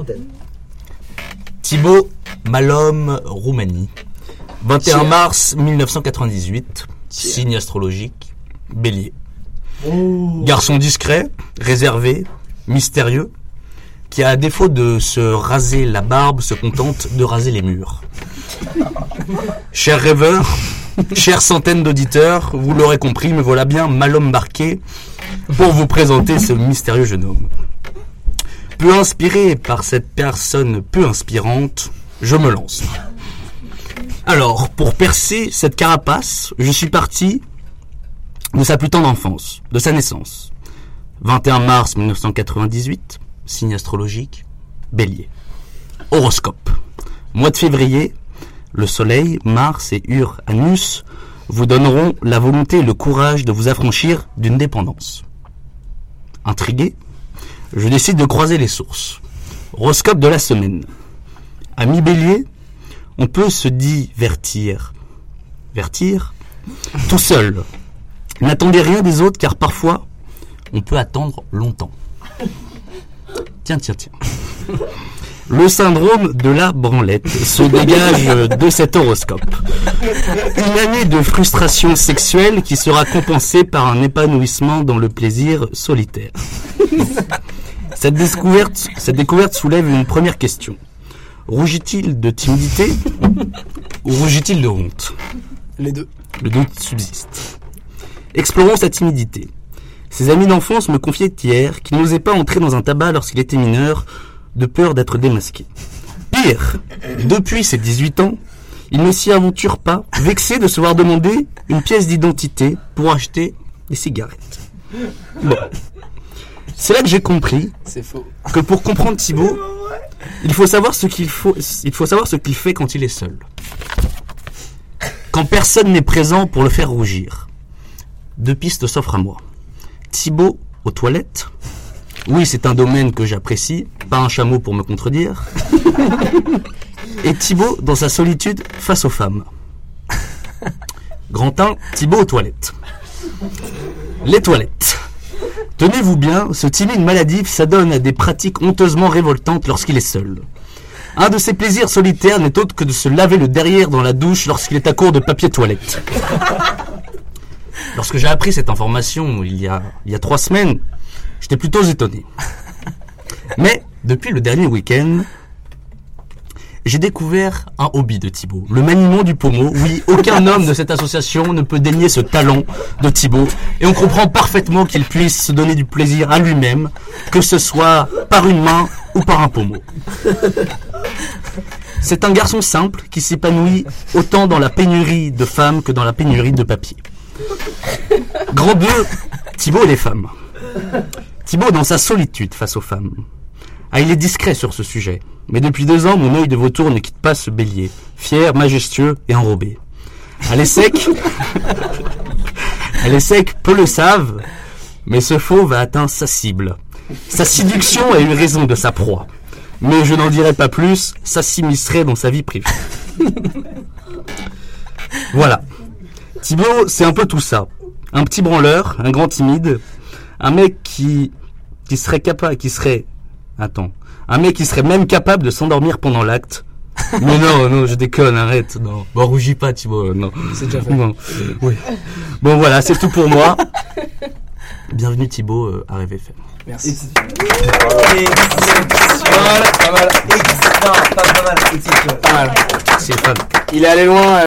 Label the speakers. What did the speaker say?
Speaker 1: Antenne.
Speaker 2: Thibaut Malhomme, Roumanie. 21
Speaker 1: Tiens.
Speaker 2: mars 1998. Signe astrologique. Bélier. Garçon discret, réservé, mystérieux, qui à défaut de se raser la barbe, se contente de raser les murs. Chers rêveurs, chères centaines d'auditeurs, vous l'aurez compris, me voilà bien mal embarqué pour vous présenter ce mystérieux jeune homme. Peu inspiré par cette personne peu inspirante, je me lance. Alors, pour percer cette carapace, je suis parti de sa plus tendre enfance, de sa naissance. 21 mars 1998, signe astrologique, bélier. Horoscope. Mois de février, le soleil, Mars et Uranus vous donneront la volonté et le courage de vous affranchir d'une dépendance. Intrigué, je décide de croiser les sources. Horoscope de la semaine. Ami bélier, on peut se divertir. Vertir Tout seul. N'attendez rien des autres car parfois, on peut attendre longtemps. Tiens, tiens, tiens. Le syndrome de la branlette se dégage de cet horoscope. Une année de frustration sexuelle qui sera compensée par un épanouissement dans le plaisir solitaire. Cette découverte, cette découverte soulève une première question. Rougit-il de timidité ou rougit-il de honte?
Speaker 1: Les deux.
Speaker 2: Le doute subsiste. Explorons sa timidité. Ses amis d'enfance me confiaient hier qu'il n'osait pas entrer dans un tabac lorsqu'il était mineur, de peur d'être démasqué. Pire, depuis ses 18 ans, il ne s'y aventure pas, vexé de se voir demander une pièce d'identité pour acheter des cigarettes. Bon. C'est là que j'ai compris
Speaker 1: faux.
Speaker 2: que pour comprendre Thibaut, il faut savoir ce qu'il faut, il faut savoir ce qu'il fait quand il est seul. Quand personne n'est présent pour le faire rougir. Deux pistes s'offrent à moi. Thibaut aux toilettes. Oui, c'est un domaine que j'apprécie, pas un chameau pour me contredire. Et Thibaut dans sa solitude face aux femmes. Grand 1, Thibaut aux toilettes. Les toilettes. Tenez-vous bien, ce timide maladif s'adonne à des pratiques honteusement révoltantes lorsqu'il est seul. Un de ses plaisirs solitaires n'est autre que de se laver le derrière dans la douche lorsqu'il est à court de papier toilette. Lorsque j'ai appris cette information il y a, il y a trois semaines, j'étais plutôt étonné. Mais depuis le dernier week-end, j'ai découvert un hobby de Thibaut, le maniement du pommeau. Oui, aucun homme de cette association ne peut dénier ce talent de Thibaut. Et on comprend parfaitement qu'il puisse se donner du plaisir à lui-même, que ce soit par une main ou par un pommeau. C'est un garçon simple qui s'épanouit autant dans la pénurie de femmes que dans la pénurie de papier. Grand 2, Thibaut et les femmes. Thibaut dans sa solitude face aux femmes. Ah, il est discret sur ce sujet. Mais depuis deux ans, mon œil de vautour ne quitte pas ce bélier, fier, majestueux et enrobé. À l'essec, à l'essec, peu le savent, mais ce fauve a atteint sa cible. Sa séduction a eu raison de sa proie. Mais je n'en dirai pas plus, ça s'immiscerait dans sa vie privée. voilà. Thibaut, c'est un peu tout ça. Un petit branleur, un grand timide, un mec qui, qui serait capable, qui serait, attends, un mec qui serait même capable de s'endormir pendant l'acte. Mais non, non, je déconne, arrête, non. Bon, rougis pas, Thibaut, non.
Speaker 1: C'est déjà fait.
Speaker 2: Non. Oui. Bon, voilà, c'est tout pour moi. Bienvenue Thibaut euh, à Rêve FM.
Speaker 1: Merci.
Speaker 3: Pas mal, pas mal. Pas.
Speaker 2: C'est fun.
Speaker 1: Il est allé loin.